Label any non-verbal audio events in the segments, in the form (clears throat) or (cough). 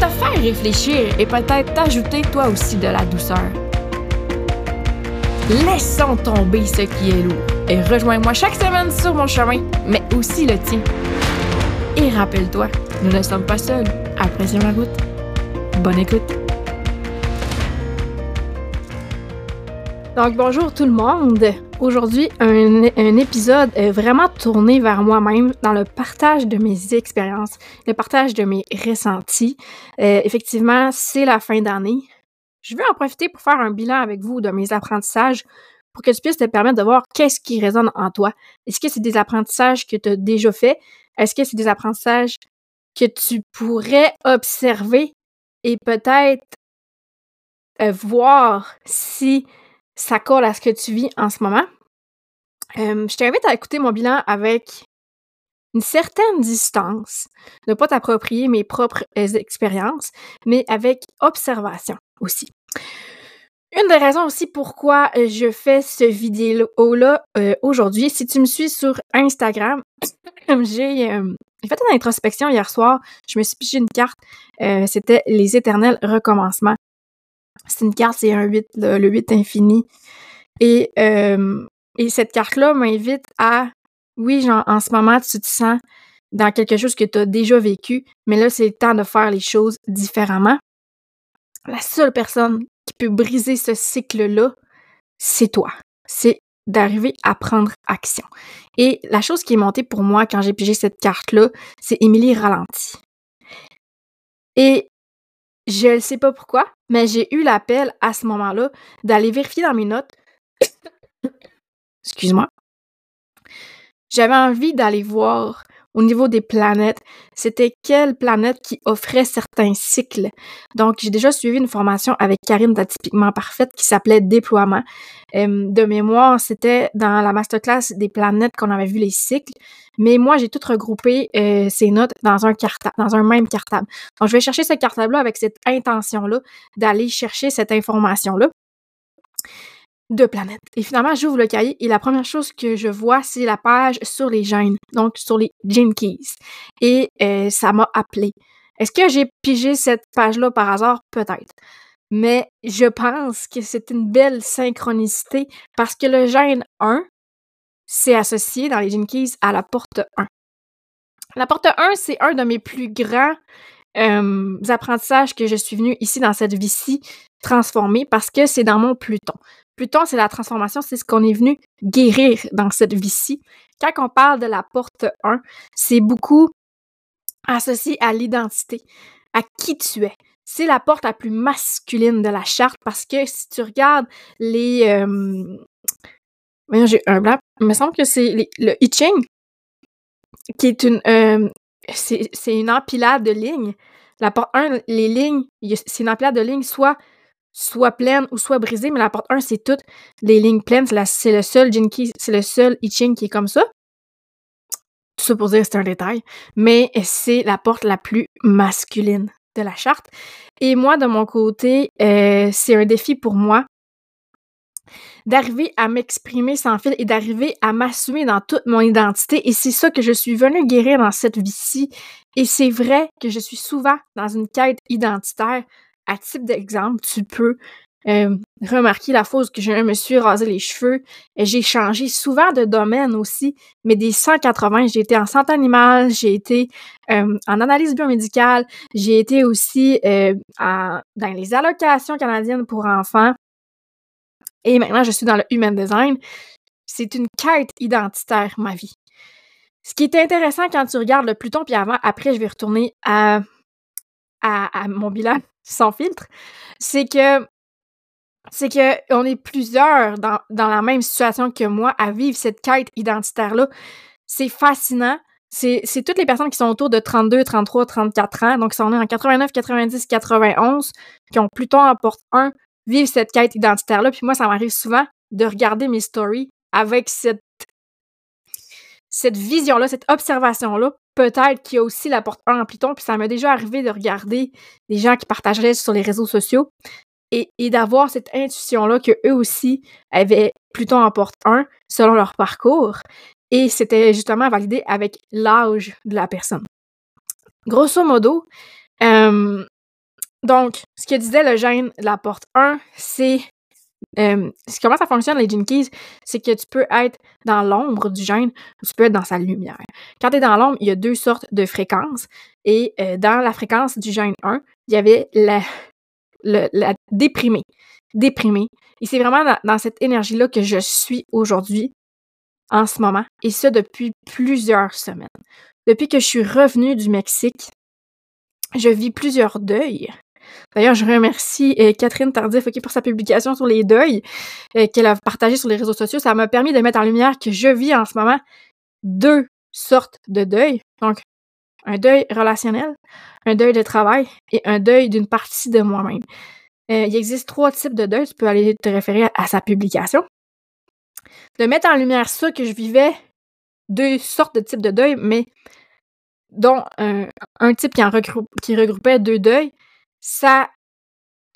te faire réfléchir et peut-être t'ajouter toi aussi de la douceur. Laissons tomber ce qui est lourd et rejoins-moi chaque semaine sur mon chemin, mais aussi le tien. Et rappelle-toi, nous ne sommes pas seuls. Apprécions la route. Bonne écoute. Donc, bonjour tout le monde. Aujourd'hui, un, épisode vraiment tourné vers moi-même dans le partage de mes expériences, le partage de mes ressentis. Euh, effectivement, c'est la fin d'année. Je veux en profiter pour faire un bilan avec vous de mes apprentissages pour que tu puisses te permettre de voir qu'est-ce qui résonne en toi. Est-ce que c'est des apprentissages que tu as déjà faits? Est-ce que c'est des apprentissages que tu pourrais observer et peut-être euh, voir si ça colle à ce que tu vis en ce moment. Euh, je t'invite à écouter mon bilan avec une certaine distance, ne pas t'approprier mes propres expériences, mais avec observation aussi. Une des raisons aussi pourquoi je fais ce vidéo-là euh, aujourd'hui, si tu me suis sur Instagram, (clears throat) j'ai euh, fait une introspection hier soir, je me suis pigé une carte, c'était les éternels recommencements. C'est une carte, c'est un 8, le, 8 infini. Et, euh, et cette carte-là m'invite à, oui, genre, en ce moment, tu te sens dans quelque chose que tu as déjà vécu, mais là, c'est le temps de faire les choses différemment. La seule personne qui peut briser ce cycle-là, c'est toi. C'est d'arriver à prendre action. Et la chose qui est montée pour moi quand j'ai pigé cette carte-là, c'est Émilie Ralenti. Et je ne sais pas pourquoi, mais j'ai eu l'appel à ce moment-là d'aller vérifier dans mes notes. (coughs) Excuse-moi. J'avais envie d'aller voir au niveau des planètes, c'était quelle planète qui offrait certains cycles. Donc, j'ai déjà suivi une formation avec Karine d'Atypiquement Parfaite qui s'appelait Déploiement. de mémoire, c'était dans la masterclass des planètes qu'on avait vu les cycles. Mais moi, j'ai tout regroupé euh, ces notes dans un cartable, dans un même cartable. Donc, je vais chercher ce cartable-là avec cette intention-là d'aller chercher cette information-là de planètes. Et finalement, j'ouvre le cahier et la première chose que je vois, c'est la page sur les gènes, donc sur les gene keys. Et euh, ça m'a appelé. Est-ce que j'ai pigé cette page-là par hasard? Peut-être. Mais je pense que c'est une belle synchronicité parce que le gène 1, c'est associé dans les gene keys à la porte 1. La porte 1, c'est un de mes plus grands euh, apprentissages que je suis venue ici dans cette vie-ci transformer parce que c'est dans mon Pluton. Pluton, c'est la transformation, c'est ce qu'on est venu guérir dans cette vie-ci. Quand on parle de la porte 1, c'est beaucoup associé à l'identité, à qui tu es. C'est la porte la plus masculine de la charte parce que si tu regardes les... Euh... j'ai un blanc. Il me semble que c'est le I Ching, qui est une... Euh, c'est une empilade de lignes. La porte 1, les lignes, c'est une empilade de lignes soit soit pleine ou soit brisée, mais la porte 1, c'est toutes les lignes pleines. C'est le seul Jinky, c'est le seul I Ching qui est comme ça. Tout ça pour dire c'est un détail, mais c'est la porte la plus masculine de la charte. Et moi, de mon côté, euh, c'est un défi pour moi d'arriver à m'exprimer sans fil et d'arriver à m'assumer dans toute mon identité. Et c'est ça que je suis venue guérir dans cette vie-ci. Et c'est vrai que je suis souvent dans une quête identitaire à type d'exemple, tu peux euh, remarquer la fois que je me suis rasé les cheveux. J'ai changé souvent de domaine aussi, mais des 180, j'ai été en santé animale, j'ai été euh, en analyse biomédicale, j'ai été aussi euh, dans les allocations canadiennes pour enfants. Et maintenant, je suis dans le human design. C'est une quête identitaire, ma vie. Ce qui est intéressant quand tu regardes le Pluton, puis avant, après, je vais retourner à, à mon bilan (laughs) sans filtre, c'est que c'est que on est plusieurs dans, dans, la même situation que moi à vivre cette quête identitaire-là. C'est fascinant c'est toutes les personnes qui sont autour de 32, 33, 34 ans, donc qui sont nées en 89, 90, 91, qui ont Pluton à porte 1, vivent cette quête identitaire-là. Puis moi, ça m'arrive souvent de regarder mes stories avec cette, cette vision-là, cette observation-là. Peut-être qu'il y a aussi la porte 1 en Pluton, puis ça m'est déjà arrivé de regarder des gens qui partageraient sur les réseaux sociaux et, d'avoir cette intuition-là qu'eux aussi avaient Pluton en porte 1 selon leur parcours. Et c'était justement validé avec l'âge de la personne. Grosso modo, euh, donc, ce que disait le gène de la porte 1, c'est euh, comment ça fonctionne, les gene c'est que tu peux être dans l'ombre du gène tu peux être dans sa lumière. Quand tu es dans l'ombre, il y a deux sortes de fréquences. Et euh, dans la fréquence du gène 1, il y avait la, la déprimée. Déprimée. Et c'est vraiment dans, dans cette énergie-là que je suis aujourd'hui en ce moment, et ça depuis plusieurs semaines. Depuis que je suis revenue du Mexique, je vis plusieurs deuils. D'ailleurs, je remercie euh, Catherine Tardif pour sa publication sur les deuils euh, qu'elle a partagé sur les réseaux sociaux. Ça m'a permis de mettre en lumière que je vis en ce moment deux sortes de deuils. Donc, un deuil relationnel, un deuil de travail et un deuil d'une partie de moi-même. Euh, il existe trois types de deuil. Tu peux aller te référer à sa publication de mettre en lumière ça que je vivais deux sortes de types de deuil, mais dont un, type qui regroupait deux deuils, ça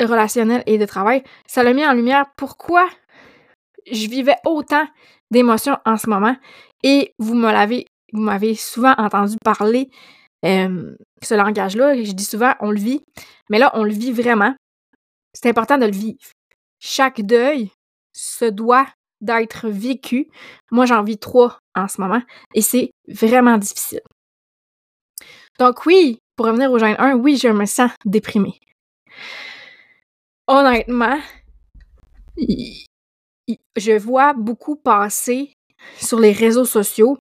relationnel et de travail, ça l'a mis en lumière pourquoi je vivais autant d'émotions en ce moment. Et vous me l'avez, vous m'avez souvent entendu parler ce langage-là. Je dis souvent on le vit, mais là on le vit vraiment. C'est important de le vivre. Chaque deuil se doit d'être vécu. Moi, j'en vis trois en ce moment et c'est vraiment difficile. Donc oui, pour revenir au gène 1, oui, je me sens déprimée. Honnêtement, je vois beaucoup passer sur les réseaux sociaux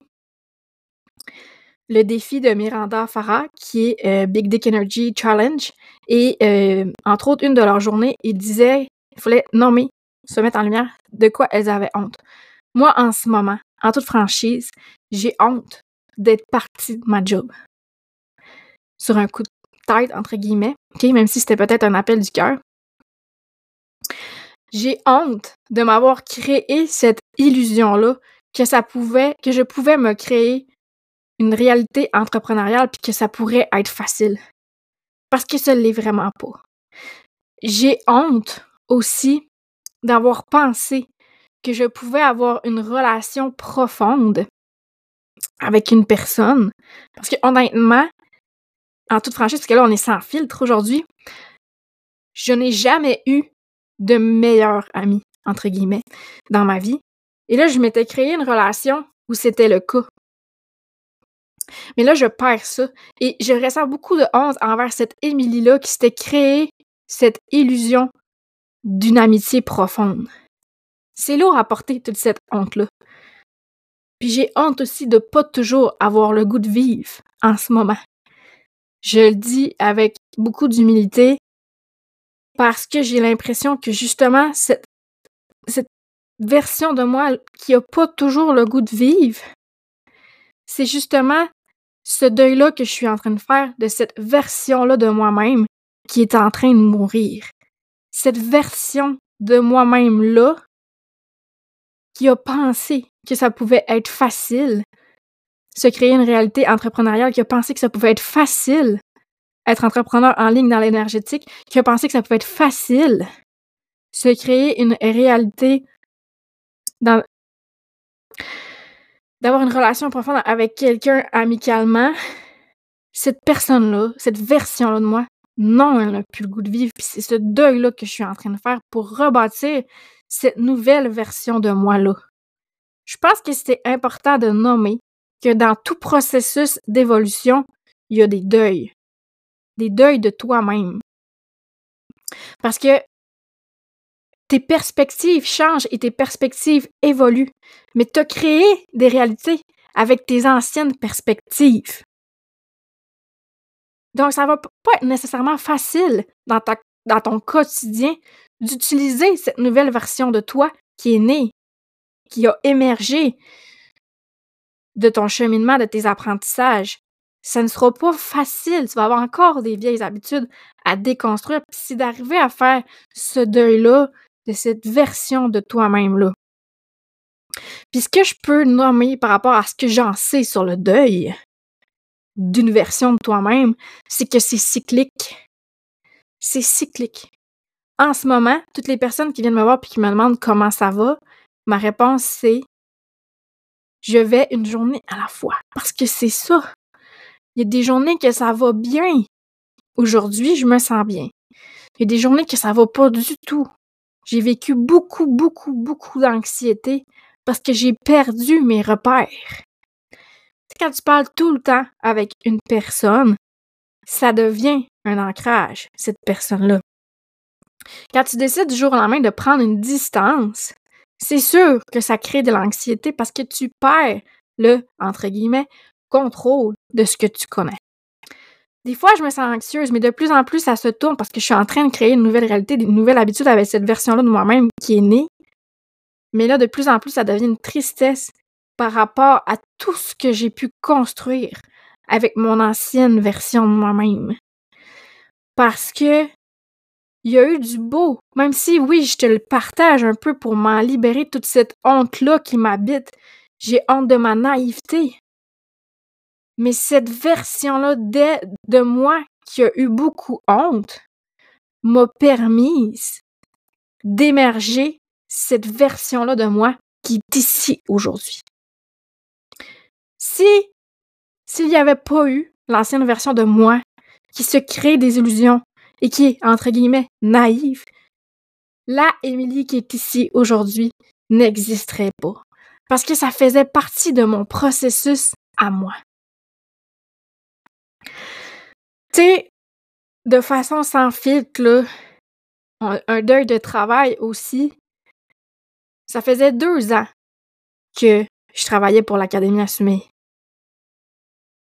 le défi de Miranda Farah, qui est euh, Big Dick Energy Challenge. Et euh, entre autres, une de leurs journées, il disait il fallait nommer se mettre en lumière de quoi elles avaient honte. Moi, en ce moment, en toute franchise, j'ai honte d'être partie de ma job. Sur un coup de tête, entre guillemets, même si c'était peut-être un appel du cœur. J'ai honte de m'avoir créé cette illusion-là que ça pouvait, que je pouvais me créer une réalité entrepreneuriale puis que ça pourrait être facile. Parce que ça l'est vraiment pas. J'ai honte aussi d'avoir pensé que je pouvais avoir une relation profonde avec une personne. Parce que honnêtement, en toute franchise, parce que là, on est sans filtre aujourd'hui, je n'ai jamais eu de meilleur ami, entre guillemets, dans ma vie. Et là, je m'étais créé une relation où c'était le cas. Mais là, je perds ça. Et je ressens beaucoup de honte envers cette Émilie-là qui s'était créée cette illusion d'une amitié profonde. C'est lourd à porter toute cette honte-là. Puis j'ai honte aussi de pas toujours avoir le goût de vivre en ce moment. Je le dis avec beaucoup d'humilité parce que j'ai l'impression que justement cette, version de moi qui a pas toujours le goût de vivre, c'est justement ce deuil-là que je suis en train de faire de cette version-là de moi-même qui est en train de mourir. Cette version de moi-même-là qui a pensé que ça pouvait être facile, se créer une réalité entrepreneuriale, qui a pensé que ça pouvait être facile être entrepreneur en ligne dans l'énergétique, qui a pensé que ça pouvait être facile se créer une réalité dans d'avoir une relation profonde avec quelqu'un amicalement, cette personne-là, cette version-là de moi, non, elle n'a plus le goût de vivre. Puis c'est ce deuil-là que je suis en train de faire pour rebâtir cette nouvelle version de moi-là. Je pense que c'est important de nommer que dans tout processus d'évolution, il y a des deuils. Des deuils de toi-même. Parce que tes perspectives changent et tes perspectives évoluent. Mais tu as créé des réalités avec tes anciennes perspectives. Donc, ça va pas être nécessairement facile dans ton quotidien d'utiliser cette nouvelle version de toi qui est née, qui a émergé de ton cheminement, de tes apprentissages. Ça ne sera pas facile. Tu vas avoir encore des vieilles habitudes à déconstruire. Puis c'est d'arriver à faire ce deuil-là de cette version de toi-même-là. Puis ce que je peux nommer par rapport à ce que j'en sais sur le deuil d'une version de toi-même, c'est que c'est cyclique. C'est cyclique. En ce moment, toutes les personnes qui viennent me voir puis qui me demandent comment ça va, ma réponse c'est je vais une journée à la fois. Parce que c'est ça. Il y a des journées que ça va bien. Aujourd'hui, je me sens bien. Il y a des journées que ça va pas du tout. J'ai vécu beaucoup, beaucoup, beaucoup d'anxiété parce que j'ai perdu mes repères. Quand tu parles tout le temps avec une personne, ça devient un ancrage, cette personne-là. Quand tu décides du jour au lendemain de prendre une distance, c'est sûr que ça crée de l'anxiété parce que tu perds le, entre guillemets, contrôle de ce que tu connais. Des fois, je me sens anxieuse, mais de plus en plus, ça se tourne parce que je suis en train de créer une nouvelle réalité, une nouvelle habitude avec cette version-là de moi-même qui est née. Mais là, de plus en plus, ça devient une tristesse par rapport à tout ce que j'ai pu construire avec mon ancienne version de moi-même. Parce que il y a eu du beau. Même si, oui, je te le partage un peu pour m'en libérer toute cette honte-là qui m'habite. J'ai honte de ma naïveté. Mais cette version-là de moi qui a eu beaucoup honte m'a permis d'émerger cette version-là de moi qui est ici aujourd'hui. Si, s'il n'y avait pas eu l'ancienne version de moi qui se crée des illusions, et qui est, entre guillemets, naïve, la Émilie qui est ici aujourd'hui n'existerait pas. Parce que ça faisait partie de mon processus à moi. Tu sais, de façon sans filtre, un deuil de travail aussi, ça faisait deux ans que je travaillais pour l'Académie Assumée.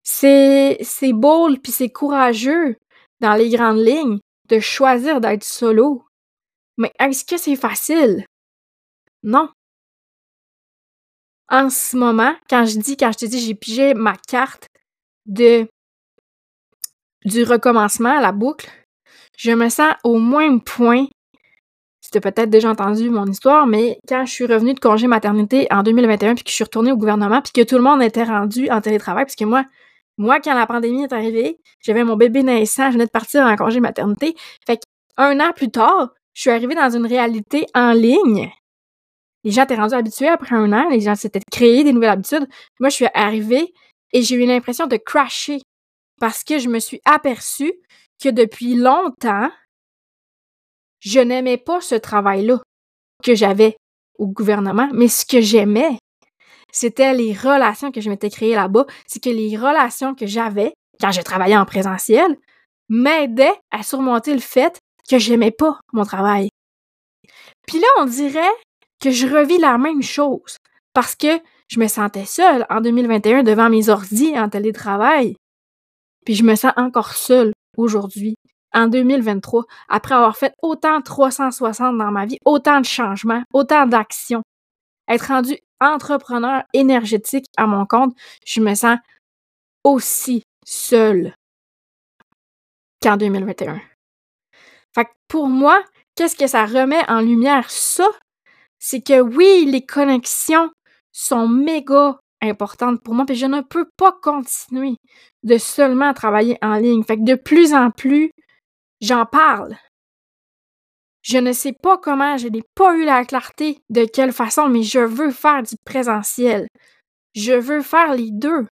C'est, c'est beau puis c'est courageux dans les grandes lignes, de choisir d'être solo. Mais est-ce que c'est facile? Non. En ce moment, quand je dis, quand je te dis, j'ai pigé ma carte du recommencement à la boucle, je me sens au moins point. As peut-être déjà entendu mon histoire, mais quand je suis revenue de congé maternité en 2021 puis que je suis retournée au gouvernement puis que tout le monde était rendu en télétravail, parce que moi, moi, quand la pandémie est arrivée, j'avais mon bébé naissant, je venais de partir en congé maternité. Fait qu'un an plus tard, je suis arrivée dans une réalité en ligne. Les gens étaient rendus habitués après un an, les gens s'étaient créés des nouvelles habitudes. Moi, je suis arrivée et j'ai eu l'impression de crasher parce que je me suis aperçue que depuis longtemps, je n'aimais pas ce travail-là que j'avais au gouvernement, mais ce que j'aimais, c'était les relations que je m'étais créées là-bas. C'est que les relations que j'avais quand je travaillais en présentiel m'aidaient à surmonter le fait que j'aimais pas mon travail. Puis là, on dirait que je revis la même chose parce que je me sentais seule en 2021 devant mes ordis en télétravail. Puis je me sens encore seule aujourd'hui, en 2023, après avoir fait autant de 360 dans ma vie, autant de changements, autant d'actions. Être rendu entrepreneur énergétique à mon compte, je me sens aussi seule qu'en 2021. Fait que pour moi, qu'est-ce que ça remet en lumière? Ça, c'est que oui, les connexions sont méga importantes pour moi, mais je ne peux pas continuer de seulement travailler en ligne. Fait que de plus en plus, j'en parle. Je ne sais pas comment, je n'ai pas eu la clarté de quelle façon, mais je veux faire du présentiel. Je veux faire les deux.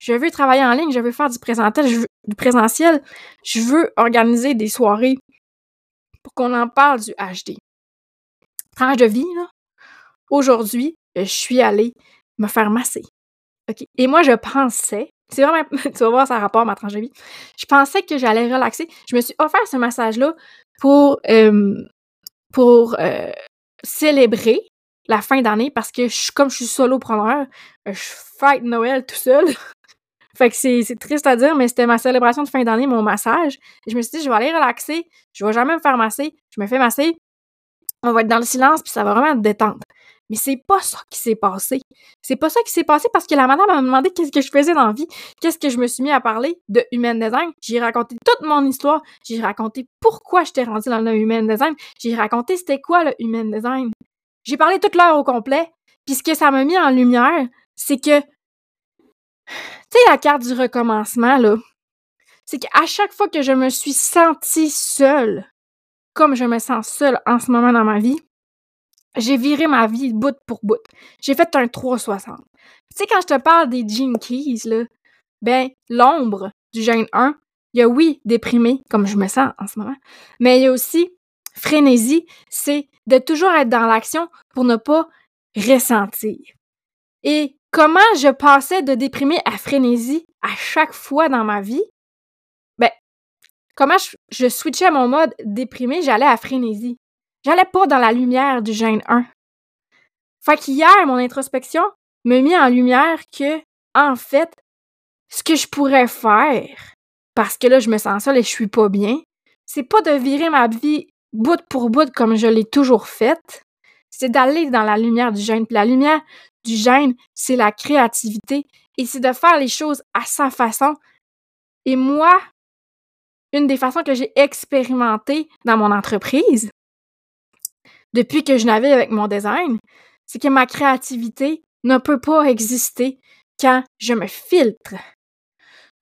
Je veux travailler en ligne, je veux faire du présentiel, je veux, du présentiel. Je veux organiser des soirées pour qu'on en parle du HD. Tranche de vie, là. Aujourd'hui, je suis allée me faire masser. Et moi, je pensais, c'est vraiment, (laughs) tu vas voir ça rapport à ma tranche de vie. Je pensais que j'allais relaxer. Je me suis offert ce massage-là pour, euh, pour euh, célébrer la fin d'année parce que je, comme je suis solopreneur, je fête Noël tout seul. (laughs) fait que c'est, triste à dire, mais c'était ma célébration de fin d'année, mon massage. Et je me suis dit, je vais aller relaxer, je vais jamais me faire masser, je me fais masser, on va être dans le silence, puis ça va vraiment être détente. Mais c'est pas ça qui s'est passé. C'est pas ça qui s'est passé parce que la madame m'a demandé qu'est-ce que je faisais dans la vie, qu'est-ce que je me suis mis à parler de human design. J'ai raconté toute mon histoire, j'ai raconté pourquoi j'étais rendue dans le human design, j'ai raconté c'était quoi le human design. J'ai parlé toute l'heure au complet, puis ce que ça m'a mis en lumière, c'est que tu sais la carte du recommencement là, c'est qu'à chaque fois que je me suis sentie seule, comme je me sens seule en ce moment dans ma vie, j'ai viré ma vie bout pour bout. J'ai fait un 360. Tu sais, quand je te parle des Gene Keys, là, ben, l'ombre du gène 1, il y a oui, déprimé, comme je me sens en ce moment, mais il y a aussi frénésie, c'est de toujours être dans l'action pour ne pas ressentir. Et comment je passais de déprimé à frénésie à chaque fois dans ma vie? Ben, comment je, je switchais mon mode déprimé, j'allais à frénésie. J'allais pas dans la lumière du gène 1. Fait qu'hier, mon introspection me mit en lumière que, en fait, ce que je pourrais faire, parce que là, je me sens seule et je suis pas bien, c'est pas de virer ma vie bout pour bout comme je l'ai toujours faite, c'est d'aller dans la lumière du gène. Puis la lumière du gène, c'est la créativité et c'est de faire les choses à sa façon. Et moi, une des façons que j'ai expérimentées dans mon entreprise, depuis que je navigue avec mon design, c'est que ma créativité ne peut pas exister quand je me filtre.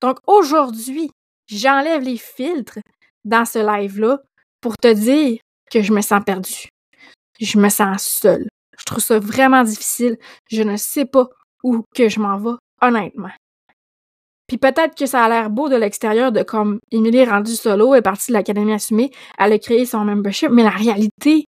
Donc aujourd'hui, j'enlève les filtres dans ce live-là pour te dire que je me sens perdue. Je me sens seule. Je trouve ça vraiment difficile. Je ne sais pas où que je m'en vais, honnêtement. Puis peut-être que ça a l'air beau de l'extérieur de comme Émilie est rendue solo, est partie de l'Académie assumée, elle a créé son membership, mais la réalité,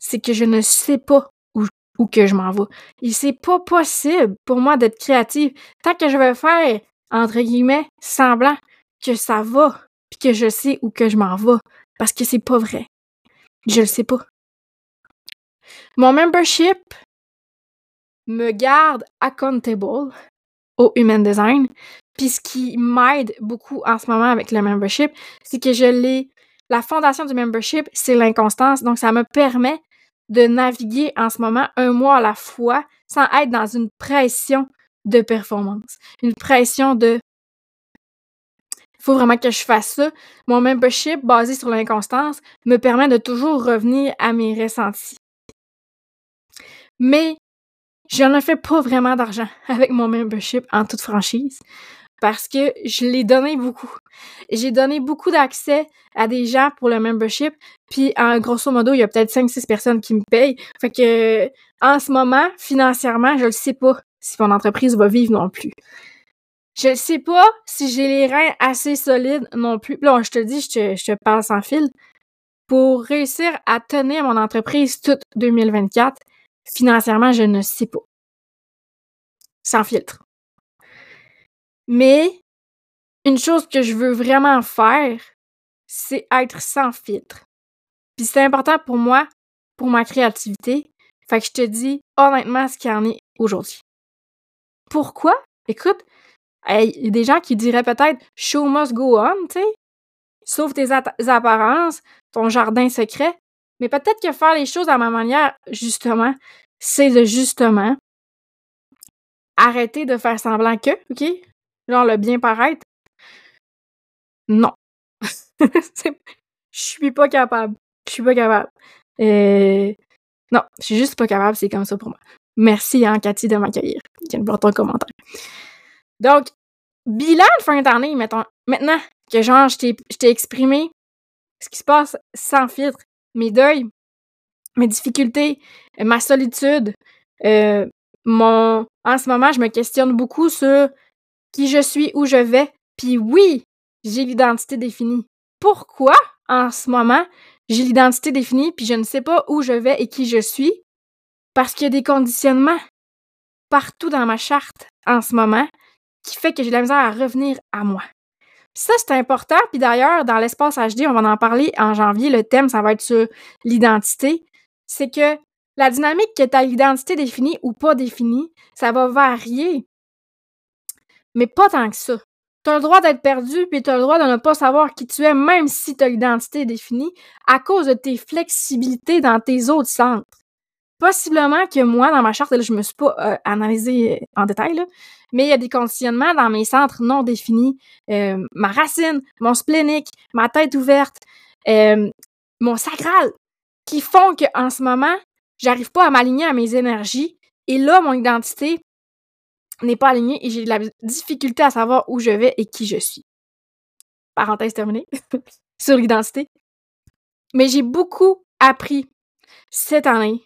c'est que je ne sais pas où, où que je m'en vais. Et c'est pas possible pour moi d'être créative tant que je vais faire, entre guillemets, semblant que ça va, puis que je sais où que je m'en vais. Parce que c'est pas vrai. Je le sais pas. Mon membership me garde accountable au Human Design. Puis ce qui m'aide beaucoup en ce moment avec le membership, c'est que je l'ai. La fondation du membership, c'est l'inconstance. Donc, ça me permet de naviguer en ce moment un mois à la fois sans être dans une pression de performance, une pression de faut vraiment que je fasse ça. Mon membership basé sur l'inconstance me permet de toujours revenir à mes ressentis. Mais je ne fais pas vraiment d'argent avec mon membership en toute franchise parce que je l'ai donné beaucoup. J'ai donné beaucoup d'accès à des gens pour le membership, puis en grosso modo, il y a peut-être 5-6 personnes qui me payent. Fait que en ce moment, financièrement, je ne sais pas si mon entreprise va vivre non plus. Je ne sais pas si j'ai les reins assez solides non plus. Là, je te dis, je te, je te parle sans fil. Pour réussir à tenir mon entreprise toute 2024, financièrement, je ne sais pas. Sans filtre. Mais une chose que je veux vraiment faire, c'est être sans filtre. Puis c'est important pour moi, pour ma créativité. Fait que je te dis honnêtement ce qu'il y en est aujourd'hui. Pourquoi? Écoute, il y a des gens qui diraient peut-être show must go on, tu sais. Sauf tes apparences, ton jardin secret. Mais peut-être que faire les choses à ma manière, justement, c'est de justement arrêter de faire semblant que, OK? Genre le bien paraître? Non. (laughs) Je suis pas capable. Je suis pas capable. Euh... Non, je suis juste pas capable, c'est comme ça pour moi. Merci, hein, Cathy, de m'accueillir. Viens voir ton commentaire. Donc, bilan de fin d'année, mettons. Maintenant que, genre, je t'ai exprimé ce qui se passe sans filtre, mes deuils, mes difficultés, ma solitude, euh, mon... En ce moment, je me questionne beaucoup sur qui je suis, où je vais. Puis oui, j'ai l'identité définie. Pourquoi en ce moment j'ai l'identité définie puis je ne sais pas où je vais et qui je suis? Parce qu'il y a des conditionnements partout dans ma charte en ce moment qui fait que j'ai la misère à revenir à moi. ça, c'est important. Puis d'ailleurs, dans l'espace HD, on va en parler en janvier. Le thème, ça va être sur l'identité. C'est que la dynamique que tu as l'identité définie ou pas définie, ça va varier mais pas tant que ça. Tu as le droit d'être perdu, puis tu as le droit de ne pas savoir qui tu es, même si ta identité est définie, à cause de tes flexibilités dans tes autres centres. Possiblement que moi, dans ma charte, là, je me suis pas euh, analysée en détail, mais il y a des conditionnements dans mes centres non définis. Euh, ma racine, mon splénique, ma tête ouverte, euh, mon sacral, qui font qu'en ce moment, j'arrive pas à m'aligner à mes énergies. Et là, mon identité n'est pas alignée et j'ai la difficulté à savoir où je vais et qui je suis. Parenthèse terminée (laughs) sur l'identité. Mais j'ai beaucoup appris cette année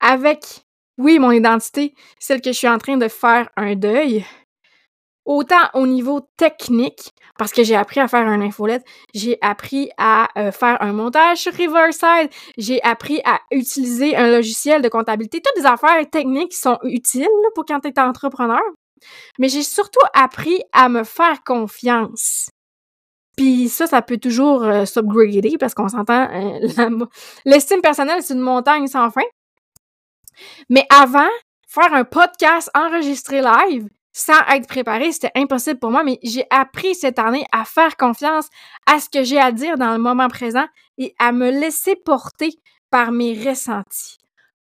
avec, oui, mon identité, celle que je suis en train de faire un deuil, autant au niveau technique, parce que j'ai appris à faire un infolette, j'ai appris à euh, faire un montage sur Riverside, j'ai appris à utiliser un logiciel de comptabilité, toutes des affaires techniques sont utiles pour quand tu es entrepreneur. Mais j'ai surtout appris à me faire confiance. Puis ça, ça peut toujours euh, s'upgrader parce qu'on s'entend, euh, (laughs) l'estime personnelle, c'est une montagne sans fin. Mais avant, faire un podcast enregistré live sans être préparé, c'était impossible pour moi, mais j'ai appris cette année à faire confiance à ce que j'ai à dire dans le moment présent et à me laisser porter par mes ressentis.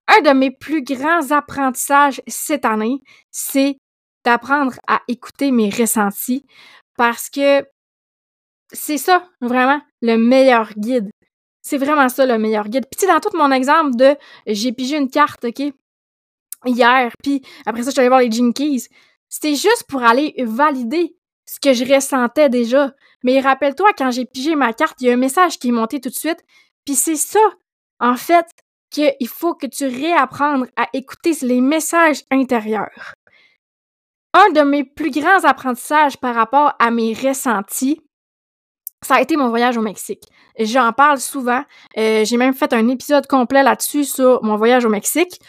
Un de mes plus grands apprentissages cette année, c'est d'apprendre à écouter mes ressentis parce que c'est ça, vraiment, le meilleur guide. C'est vraiment ça, le meilleur guide. Puis, dans tout mon exemple de j'ai pigé une carte, OK, hier, puis après ça, je suis allée voir les Jinkies, c'était juste pour aller valider ce que je ressentais déjà. Mais rappelle-toi, quand j'ai pigé ma carte, il y a un message qui est monté tout de suite. Puis c'est ça, en fait, qu'il faut que tu réapprennes à écouter les messages intérieurs. Un de mes plus grands apprentissages par rapport à mes ressentis, ça a été mon voyage au Mexique. J'en parle souvent. Euh, j'ai même fait un épisode complet là-dessus sur mon voyage au Mexique.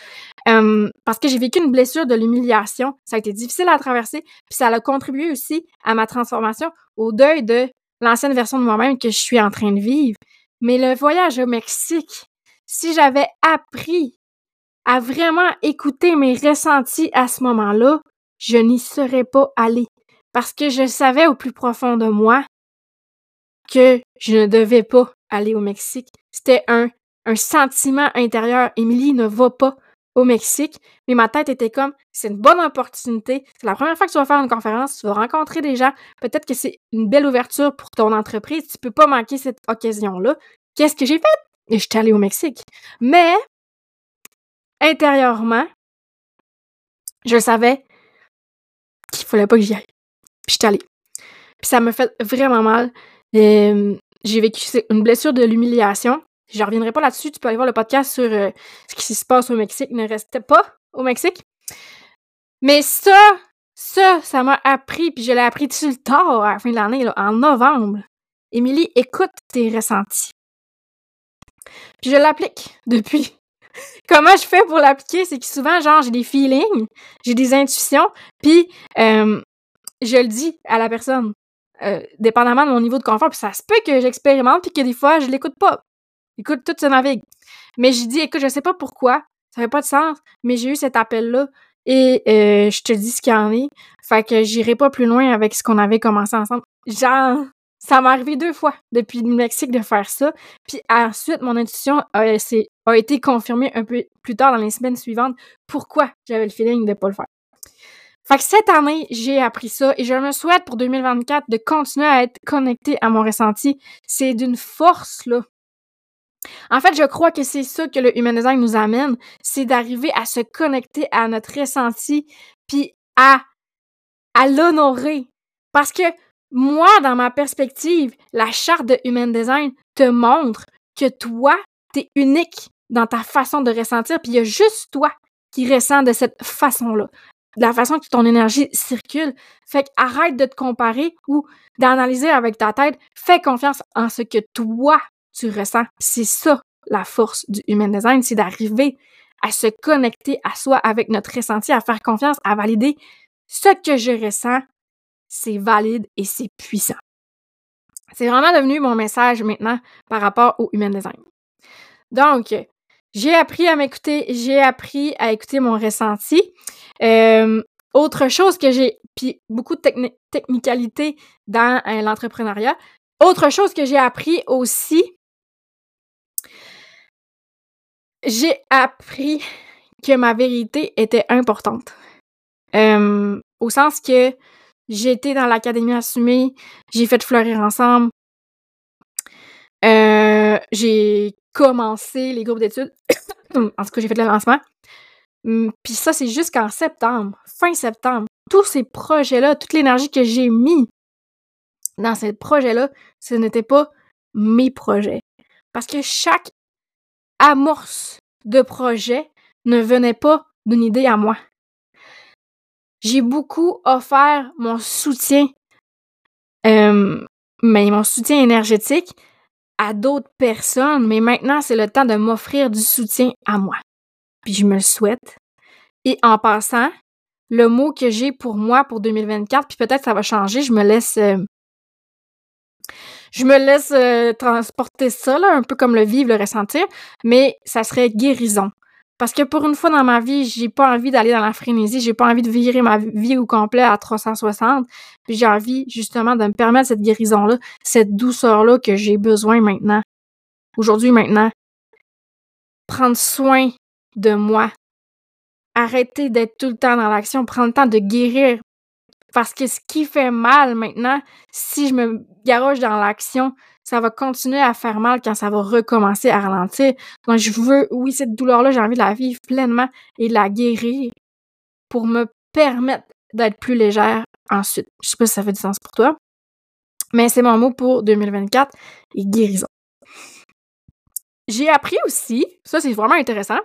Parce que j'ai vécu une blessure de l'humiliation. Ça a été difficile à traverser. Puis ça a contribué aussi à ma transformation, au deuil de l'ancienne version de moi-même que je suis en train de vivre. Mais le voyage au Mexique, si j'avais appris à vraiment écouter mes ressentis à ce moment-là, je n'y serais pas allée. Parce que je savais au plus profond de moi que je ne devais pas aller au Mexique. C'était un, un sentiment intérieur. Émilie ne va pas au Mexique, mais ma tête était comme, c'est une bonne opportunité. C'est la première fois que tu vas faire une conférence, tu vas rencontrer des gens. Peut-être que c'est une belle ouverture pour ton entreprise. Tu peux pas manquer cette occasion-là. Qu'est-ce que j'ai fait? Je suis allée au Mexique. Mais, intérieurement, je savais qu'il fallait pas que j'y aille. Puis je suis allée. Puis ça me fait vraiment mal j'ai vécu une blessure de l'humiliation. Je reviendrai pas là-dessus. Tu peux aller voir le podcast sur euh, ce qui se passe au Mexique. Ne restait pas au Mexique. Mais ça, ça, ça m'a appris, puis je l'ai appris tout le tard à la fin de l'année, en novembre. Émilie, écoute tes ressentis. Puis je l'applique depuis. (laughs) Comment je fais pour l'appliquer? C'est que souvent, genre, j'ai des feelings, j'ai des intuitions, puis je le dis à la personne. Euh, dépendamment de mon niveau de confort, puis ça se peut que j'expérimente, puis que des fois, je l'écoute pas. Écoute, tout se navigue. Mais j'ai dit, écoute, je sais pas pourquoi, ça fait pas de sens, mais j'ai eu cet appel-là, et euh, je te dis ce qu'il y en est. Fait que j'irai pas plus loin avec ce qu'on avait commencé ensemble. Genre, ça m'est arrivé deux fois depuis le Mexique de faire ça. Puis ensuite, mon intuition a, a été confirmée un peu plus tard dans les semaines suivantes pourquoi j'avais le feeling de pas le faire. Fait que cette année, j'ai appris ça et je me souhaite pour 2024 de continuer à être connecté à mon ressenti. C'est d'une force, là. En fait, je crois que c'est ça que le Human Design nous amène, c'est d'arriver à se connecter à notre ressenti puis à, l'honorer. Parce que moi, dans ma perspective, la charte de Human Design te montre que toi, t'es unique dans ta façon de ressentir, puis il y a juste toi qui ressens de cette façon-là de la façon que ton énergie circule. Fait que arrête de te comparer ou d'analyser avec ta tête. Fais confiance en ce que toi, tu ressens. C'est ça, la force du Human Design, c'est d'arriver à se connecter à soi avec notre ressenti, à faire confiance, à valider ce que je ressens. C'est valide et c'est puissant. C'est vraiment devenu mon message maintenant par rapport au Human Design. Donc, j'ai appris à m'écouter, j'ai appris à écouter mon ressenti. Autre chose que j'ai, puis beaucoup de technicalité dans euh, l'entrepreneuriat. Autre chose que j'ai appris aussi, j'ai appris que ma vérité était importante. Euh, au sens que été dans l'académie assumée, j'ai fait fleurir ensemble, euh, j'ai commencé les groupes d'études. (coughs) en tout cas, j'ai fait le lancement. Hum, puis ça, c'est jusqu'en septembre, fin septembre. Tous ces projets-là, toute l'énergie que j'ai mis dans ces projets-là, ce n'était pas mes projets. Parce que chaque amorce de projet ne venait pas d'une idée à moi. J'ai beaucoup offert mon soutien, euh, mais mon soutien énergétique à d'autres personnes, mais maintenant c'est le temps de m'offrir du soutien à moi. Puis je me le souhaite. Et en passant, le mot que j'ai pour moi pour 2024, puis peut-être ça va changer, je me laisse euh, je me laisse euh, transporter ça, là, un peu comme le vivre, le ressentir, mais ça serait guérison. Parce que pour une fois dans ma vie, j'ai pas envie d'aller dans la frénésie, j'ai pas envie de virer ma vie au complet à 360, puis j'ai envie justement de me permettre cette guérison-là, cette douceur-là que j'ai besoin maintenant. Aujourd'hui, maintenant. Prendre soin de moi. Arrêter d'être tout le temps dans l'action, prendre le temps de guérir parce que ce qui fait mal maintenant, si je me garoche dans l'action, ça va continuer à faire mal quand ça va recommencer à ralentir. Donc, je veux, oui, cette douleur-là, j'ai envie de la vivre pleinement et de la guérir pour me permettre d'être plus légère ensuite. Je sais pas si ça fait du sens pour toi, mais c'est mon mot pour 2024 et guérison. J'ai appris aussi, ça c'est vraiment intéressant,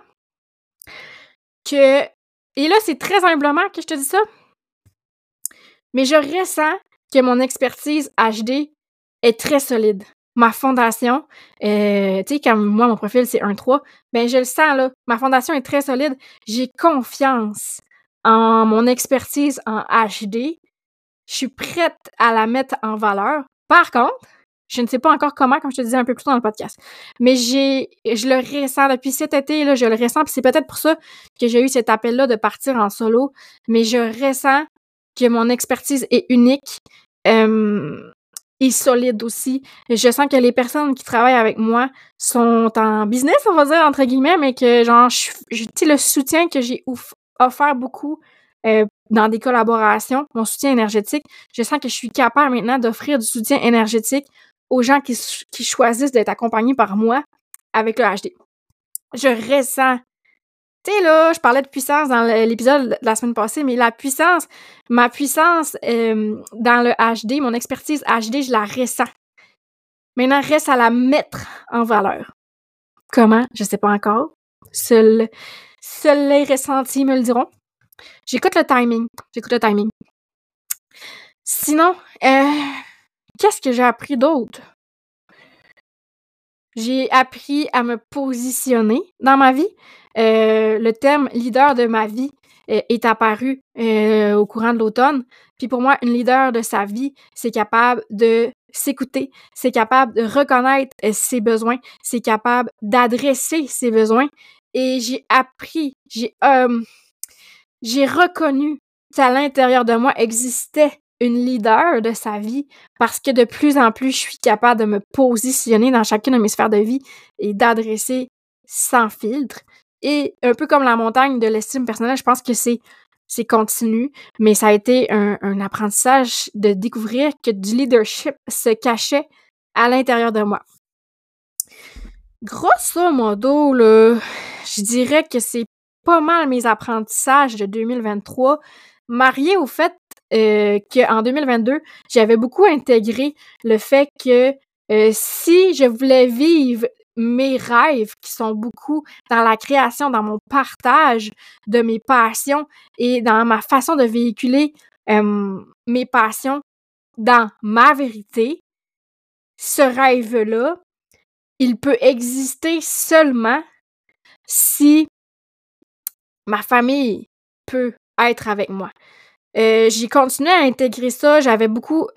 que, et là c'est très humblement que je te dis ça, mais je ressens que mon expertise HD est très solide. Ma fondation, euh, tu sais, comme moi, mon profil, c'est 1-3, ben je le sens, là. Ma fondation est très solide. J'ai confiance en mon expertise en HD. Je suis prête à la mettre en valeur. Par contre, je ne sais pas encore comment, comme je te disais un peu plus tôt dans le podcast. Mais je le ressens depuis cet été, là, je le ressens, puis c'est peut-être pour ça que j'ai eu cet appel-là de partir en solo. Mais je ressens que mon expertise est unique euh, et solide aussi. Je sens que les personnes qui travaillent avec moi sont en business, on va dire, entre guillemets, mais que, genre, je, le soutien que j'ai offert beaucoup euh, dans des collaborations, mon soutien énergétique, je sens que je suis capable maintenant d'offrir du soutien énergétique aux gens qui choisissent d'être accompagnés par moi avec le HD. Je ressens tu sais, là, je parlais de puissance dans l'épisode de la semaine passée, mais la puissance, ma puissance euh, dans le HD, mon expertise HD, je la ressens. Maintenant, reste à la mettre en valeur. Comment? Je sais pas encore. Seuls seul les ressentis me le diront. J'écoute le timing. J'écoute le timing. Sinon, euh, qu'est-ce que j'ai appris d'autre? J'ai appris à me positionner dans ma vie. Euh, le thème leader de ma vie euh, est apparu euh, au courant de l'automne. Puis pour moi, une leader de sa vie, c'est capable de s'écouter, c'est capable de reconnaître ses besoins, c'est capable d'adresser ses besoins. Et j'ai appris, j'ai j'ai reconnu qu'à l'intérieur de moi existait une leader de sa vie parce que de plus en plus, je suis capable de me positionner dans chacune de mes sphères de vie et d'adresser sans filtre. Et un peu comme la montagne de l'estime personnelle, je pense que c'est c'est continu, mais ça a été un, apprentissage de découvrir que du leadership se cachait à l'intérieur de moi. Grosso modo, je dirais que c'est pas mal mes apprentissages de 2023, mariés au fait euh, qu'en 2022, j'avais beaucoup intégré le fait que euh, si je voulais vivre mes rêves qui sont beaucoup dans la création, dans mon partage de mes passions et dans ma façon de véhiculer mes passions dans ma vérité, ce rêve-là, il peut exister seulement si ma famille peut être avec moi. Euh, j'ai continué à intégrer ça, j'avais beaucoup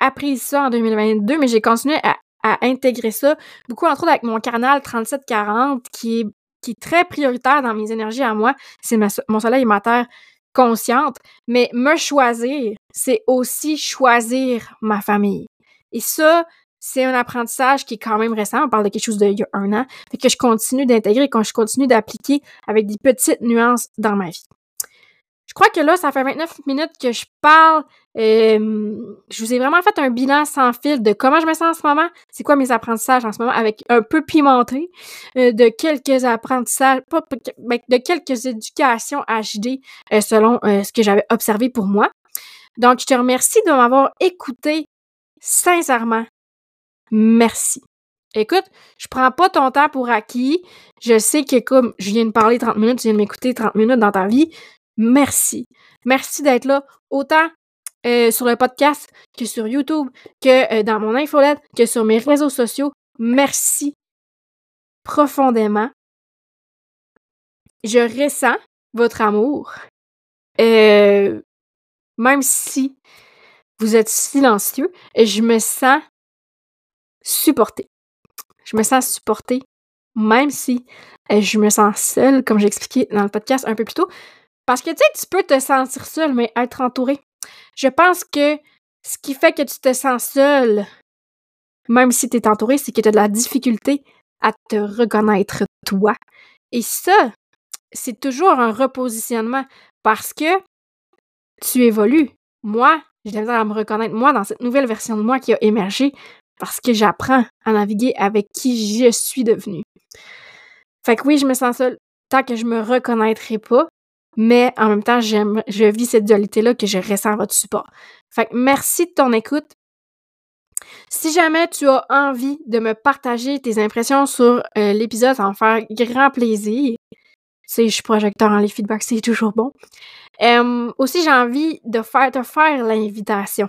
appris ça en 2022, mais j'ai continué à à intégrer ça, beaucoup entre autres avec mon canal 3740 qui est, qui est très prioritaire dans mes énergies à moi. C'est mon soleil et ma terre consciente. Mais me choisir, c'est aussi choisir ma famille. Et ça, c'est un apprentissage qui est quand même récent. On parle de quelque chose d'il y a un an. Fait que je continue d'intégrer, que je continue d'appliquer avec des petites nuances dans ma vie. Je crois que là, ça fait 29 minutes que je parle. Euh, je vous ai vraiment fait un bilan sans fil de comment je me sens en ce moment, c'est quoi mes apprentissages en ce moment, avec un peu pimenté, euh, de quelques apprentissages, pas, ben, de quelques éducations HD euh, selon ce que j'avais observé pour moi. Donc, je te remercie de m'avoir écouté sincèrement. Merci. Écoute, je prends pas ton temps pour acquis. Je sais que comme je viens de parler 30 minutes, tu viens de m'écouter 30 minutes dans ta vie. Merci. Merci d'être là autant euh, sur le podcast que sur YouTube, que euh, dans mon infolette, que sur mes réseaux sociaux. Merci profondément. Je ressens votre amour. Euh, même si vous êtes silencieux, je me sens supportée. Je me sens supportée, même si je me sens seule, comme j'ai expliqué dans le podcast un peu plus tôt. Parce que tu sais, tu peux te sentir seule, mais être entourée. Je pense que ce qui fait que tu te sens seule, même si tu es entourée, c'est que tu as de la difficulté à te reconnaître toi. Et ça, c'est toujours un repositionnement parce que tu évolues. Moi, j'ai de me reconnaître, moi, dans cette nouvelle version de moi qui a émergé parce que j'apprends à naviguer avec qui je suis devenue. Fait que oui, je me sens seule tant que je me reconnaîtrai pas, mais en même temps, j'aime, je vis cette dualité-là que je ressens votre support. Fait que merci de ton écoute. Si jamais tu as envie de me partager tes impressions sur euh, l'épisode, ça va me faire grand plaisir. Tu je suis projecteur en les feedbacks, c'est toujours bon. aussi, j'ai envie de faire, te faire l'invitation.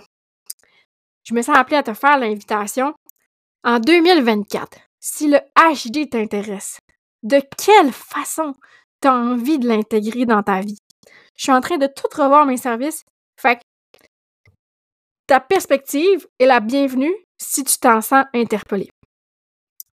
Je me sens appelée à te faire l'invitation. En 2024, si le HD t'intéresse, de quelle façon tu as envie de l'intégrer dans ta vie. Je suis en train de tout revoir mes services. Fait que ta perspective est la bienvenue si tu t'en sens interpellé.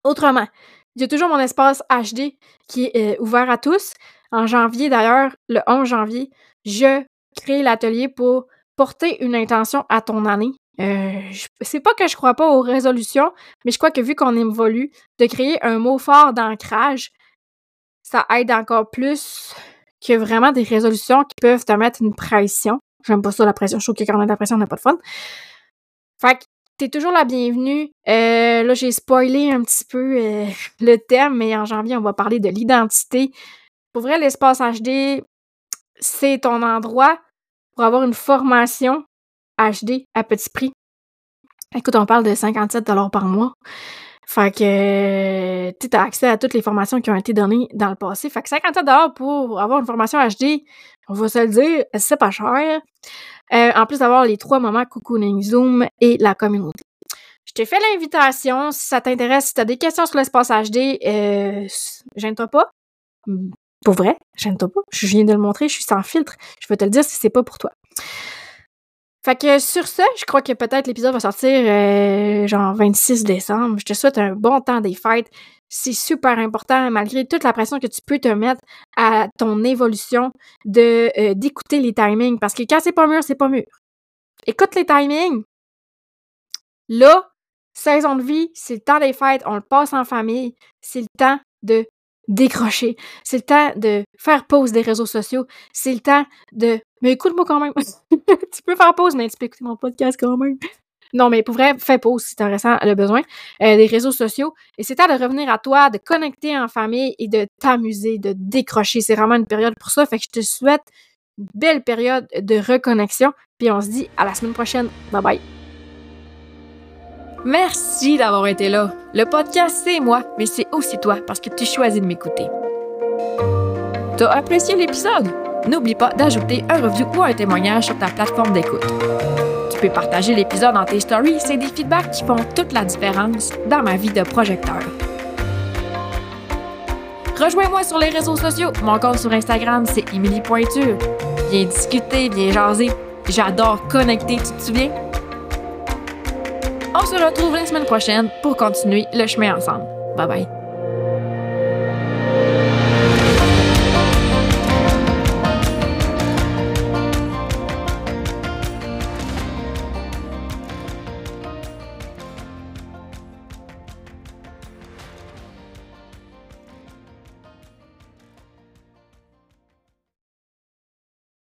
Autrement, il y a toujours mon espace HD qui est euh, ouvert à tous. En janvier, d'ailleurs, le 11 janvier, je crée l'atelier pour porter une intention à ton année. Euh, c'est pas que je crois pas aux résolutions, mais je crois que vu qu'on évolue, de créer un mot fort d'ancrage, ça aide encore plus que vraiment des résolutions qui peuvent te mettre une pression. J'aime pas ça, la pression. Je trouve que quand on a de la pression, on n'a pas de fun. Fait que t'es toujours la bienvenue. Euh, là, j'ai spoilé un petit peu euh, (laughs) le thème, mais en janvier, on va parler de l'identité. Pour vrai, l'espace HD, c'est ton endroit pour avoir une formation HD à petit prix. Écoute, on parle de 57 par mois. Fait que tu as accès à toutes les formations qui ont été données dans le passé. Fait que 57 pour avoir une formation HD, on va se le dire, c'est pas cher. Euh, en plus d'avoir les trois moments cocooning Zoom et la communauté. Je t'ai fait l'invitation. Si ça t'intéresse, si tu as des questions sur l'espace HD, euh, gêne-toi pas. Pour vrai, gêne-toi pas. Je viens de le montrer, je suis sans filtre. Je vais te le dire si c'est pas pour toi. Fait que sur ça, je crois que peut-être l'épisode va sortir euh, genre 26 décembre. Je te souhaite un bon temps des fêtes. C'est super important, malgré toute la pression que tu peux te mettre à ton évolution, de euh, d'écouter les timings. Parce que quand c'est pas mûr, c'est pas mûr. Écoute les timings. Là, saison de vie, c'est le temps des fêtes, on le passe en famille. C'est le temps de décrocher. C'est le temps de faire pause des réseaux sociaux. C'est le temps de... Mais écoute-moi quand même. (laughs) tu peux faire pause, mais tu peux écouter mon podcast quand même. Non, mais pour vrai, fais pause si tu ressens le besoin euh, des réseaux sociaux. Et c'est temps de revenir à toi, de connecter en famille et de t'amuser, de décrocher. C'est vraiment une période pour ça. Fait que je te souhaite une belle période de reconnexion. Puis on se dit à la semaine prochaine. Bye bye. Merci d'avoir été là. Le podcast, c'est moi, mais c'est aussi toi parce que tu choisis de m'écouter. T'as apprécié l'épisode? N'oublie pas d'ajouter un review ou un témoignage sur ta plateforme d'écoute. Tu peux partager l'épisode dans tes stories, c'est des feedbacks qui font toute la différence dans ma vie de projecteur. Rejoins-moi sur les réseaux sociaux. Mon compte sur Instagram, c'est Emily Pointure. Viens discuter, viens jaser. J'adore connecter, tu te souviens? On se retrouve la semaine prochaine pour continuer le chemin ensemble. Bye bye.